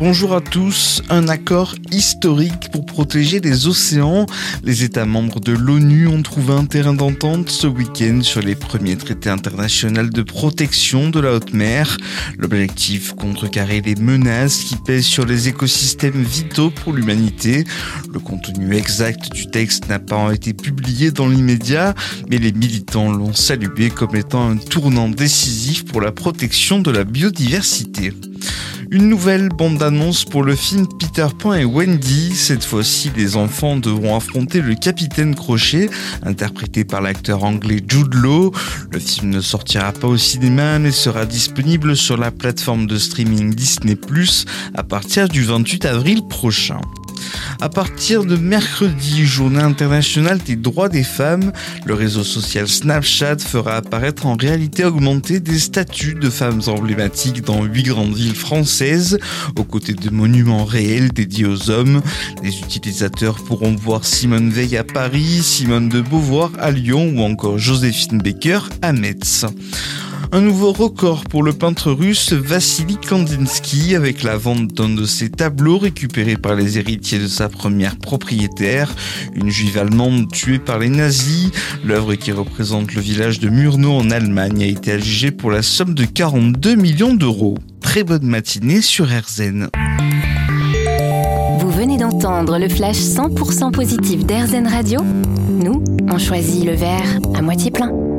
Bonjour à tous. Un accord historique pour protéger les océans. Les États membres de l'ONU ont trouvé un terrain d'entente ce week-end sur les premiers traités internationaux de protection de la haute mer. L'objectif contrecarrer les menaces qui pèsent sur les écosystèmes vitaux pour l'humanité. Le contenu exact du texte n'a pas été publié dans l'immédiat, mais les militants l'ont salué comme étant un tournant décisif pour la protection de la biodiversité. Une nouvelle bande-annonce pour le film Peter Pan et Wendy. Cette fois-ci, les enfants devront affronter le capitaine Crochet, interprété par l'acteur anglais Jude Law. Le film ne sortira pas au cinéma, mais sera disponible sur la plateforme de streaming Disney à partir du 28 avril prochain. À partir de mercredi, journée internationale des droits des femmes, le réseau social Snapchat fera apparaître en réalité augmentée des statues de femmes emblématiques dans huit grandes villes françaises, aux côtés de monuments réels dédiés aux hommes. Les utilisateurs pourront voir Simone Veil à Paris, Simone de Beauvoir à Lyon ou encore Joséphine Baker à Metz. Un nouveau record pour le peintre russe Vassili Kandinsky avec la vente d'un de ses tableaux récupérés par les héritiers de sa première propriétaire, une juive allemande tuée par les nazis. L'œuvre qui représente le village de Murnau en Allemagne a été adjugée pour la somme de 42 millions d'euros. Très bonne matinée sur RZN. Vous venez d'entendre le flash 100% positif d'RZN Radio Nous, on choisit le verre à moitié plein.